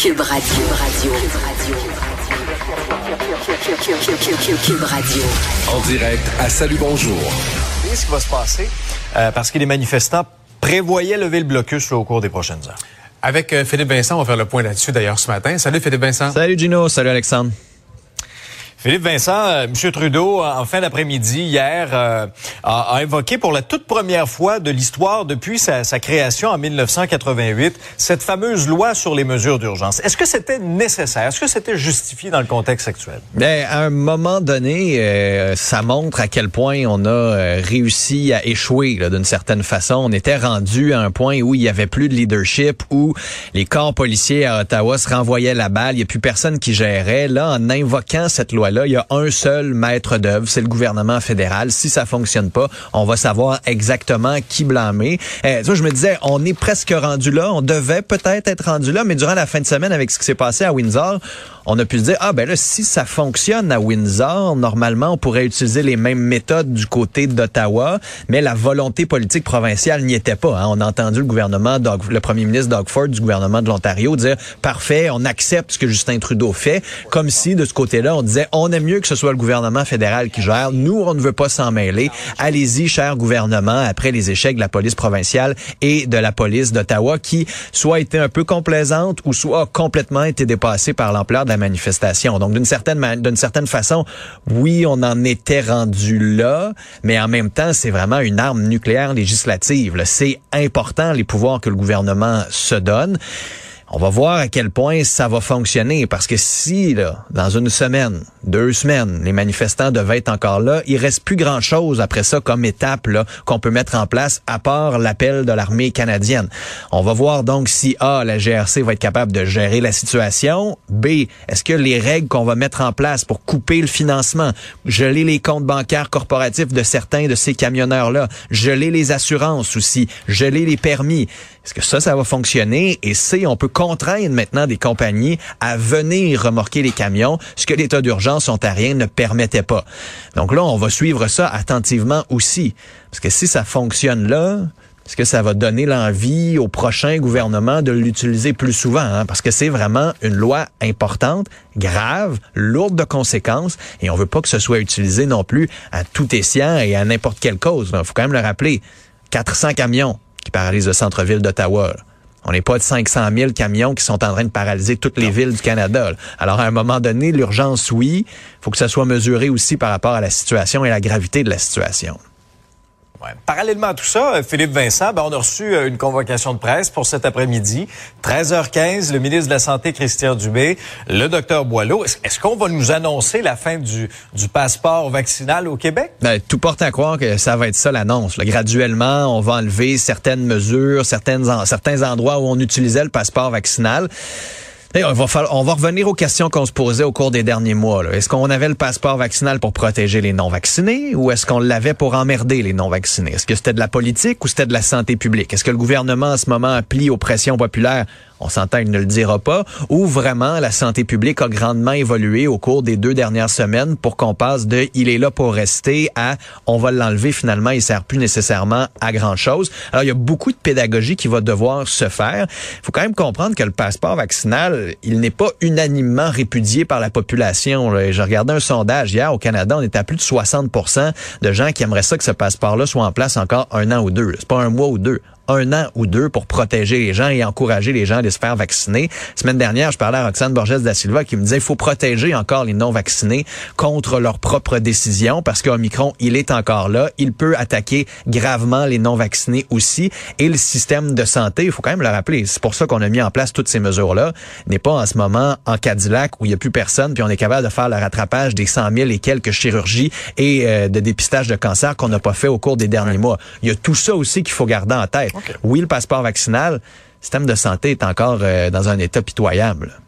Cube Radio. Radio. Cube Radio. En direct à Salut Bonjour. Qu'est-ce qui va se passer? Euh, parce que les manifestants prévoyaient lever le blocus là, au cours des prochaines heures. Avec euh, Philippe Vincent, on va faire le point là-dessus d'ailleurs ce matin. Salut Philippe Vincent. Salut Gino, salut Alexandre. Philippe Vincent, euh, M. Trudeau, en fin d'après-midi, hier, euh, a, évoqué pour la toute première fois de l'histoire depuis sa, création en 1988 cette fameuse loi sur les mesures d'urgence. Est-ce que c'était nécessaire? Est-ce que c'était justifié dans le contexte actuel? Bien, à un moment donné, euh, ça montre à quel point on a euh, réussi à échouer d'une certaine façon. On était rendu à un point où il y avait plus de leadership, où les corps policiers à Ottawa se renvoyaient la balle. Il n'y a plus personne qui gérait. Là, en invoquant cette loi là, il y a un seul maître d'œuvre, c'est le gouvernement fédéral. Si ça fonctionne pas, on va savoir exactement qui blâmer. Eh, je me disais, on est presque rendu là, on devait peut-être être rendu là, mais durant la fin de semaine, avec ce qui s'est passé à Windsor, on a pu se dire, ah ben là, si ça fonctionne à Windsor, normalement, on pourrait utiliser les mêmes méthodes du côté d'Ottawa, mais la volonté politique provinciale n'y était pas. Hein. On a entendu le gouvernement, le premier ministre Doug Ford du gouvernement de l'Ontario dire, parfait, on accepte ce que Justin Trudeau fait, comme si de ce côté-là, on disait, aime mieux que ce soit le gouvernement fédéral qui gère. Nous, on ne veut pas s'en mêler. Allez-y, cher gouvernement, après les échecs de la police provinciale et de la police d'Ottawa, qui soit été un peu complaisante ou soit complètement été dépassée par l'ampleur de la manifestation. Donc, d'une certaine, d'une certaine façon, oui, on en était rendu là, mais en même temps, c'est vraiment une arme nucléaire législative. C'est important les pouvoirs que le gouvernement se donne. On va voir à quel point ça va fonctionner parce que si là, dans une semaine, deux semaines, les manifestants devaient être encore là, il reste plus grand chose après ça comme étape qu'on peut mettre en place à part l'appel de l'armée canadienne. On va voir donc si A la GRC va être capable de gérer la situation, B est-ce que les règles qu'on va mettre en place pour couper le financement, geler les comptes bancaires corporatifs de certains de ces camionneurs là, geler les assurances aussi, geler les permis, est-ce que ça ça va fonctionner et C on peut contraindre maintenant des compagnies à venir remorquer les camions, ce que l'état d'urgence ontarien ne permettait pas. Donc là, on va suivre ça attentivement aussi. Parce que si ça fonctionne là, est-ce que ça va donner l'envie au prochain gouvernement de l'utiliser plus souvent? Hein? Parce que c'est vraiment une loi importante, grave, lourde de conséquences, et on veut pas que ce soit utilisé non plus à tout escient et à n'importe quelle cause. Il faut quand même le rappeler. 400 camions qui paralysent le centre-ville d'Ottawa. On n'est pas de 500 000 camions qui sont en train de paralyser toutes les villes du Canada. Alors, à un moment donné, l'urgence, oui, faut que ça soit mesuré aussi par rapport à la situation et la gravité de la situation. Parallèlement à tout ça, euh, Philippe Vincent, ben, on a reçu euh, une convocation de presse pour cet après-midi. 13h15, le ministre de la Santé, Christian Dubé, le docteur Boileau. Est-ce qu'on va nous annoncer la fin du, passeport vaccinal au Québec? Ben, tout porte à croire que ça va être ça l'annonce. Graduellement, on va enlever certaines mesures, certains endroits où on utilisait le passeport vaccinal. On va, on va revenir aux questions qu'on se posait au cours des derniers mois. Est-ce qu'on avait le passeport vaccinal pour protéger les non-vaccinés ou est-ce qu'on l'avait pour emmerder les non-vaccinés? Est-ce que c'était de la politique ou c'était de la santé publique? Est-ce que le gouvernement en ce moment plie aux pressions populaires on s'entend, il ne le dira pas, ou vraiment la santé publique a grandement évolué au cours des deux dernières semaines pour qu'on passe de il est là pour rester à on va l'enlever finalement, il sert plus nécessairement à grand chose. Alors il y a beaucoup de pédagogie qui va devoir se faire. Il faut quand même comprendre que le passeport vaccinal, il n'est pas unanimement répudié par la population. J'ai regardé un sondage hier au Canada, on est à plus de 60% de gens qui aimeraient ça que ce passeport-là soit en place encore un an ou deux. C'est pas un mois ou deux, un an ou deux pour protéger les gens et encourager les gens à se faire vacciner. semaine dernière, je parlais à Roxane Borges da Silva qui me disait il faut protéger encore les non-vaccinés contre leurs propres décisions parce qu'Omicron, il est encore là. Il peut attaquer gravement les non-vaccinés aussi. Et le système de santé, il faut quand même le rappeler, c'est pour ça qu'on a mis en place toutes ces mesures-là, n'est pas en ce moment en Cadillac où il n'y a plus personne, puis on est capable de faire le rattrapage des 100 000 et quelques chirurgies et euh, de dépistage de cancer qu'on n'a pas fait au cours des derniers mois. Il y a tout ça aussi qu'il faut garder en tête. Oui, le passeport vaccinal, le système de santé est encore euh, dans un état pitoyable.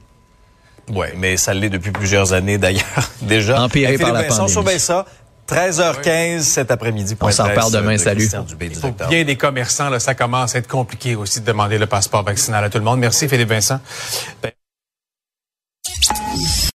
Oui, mais ça l'est depuis plusieurs années d'ailleurs déjà. Empiré par la pandémie. On ça. 13h15 cet après-midi. On s'en parle demain, salut. Pour bien des commerçants, là, ça commence à être compliqué aussi de demander le passeport vaccinal à tout le monde. Merci Philippe Vincent. Ben,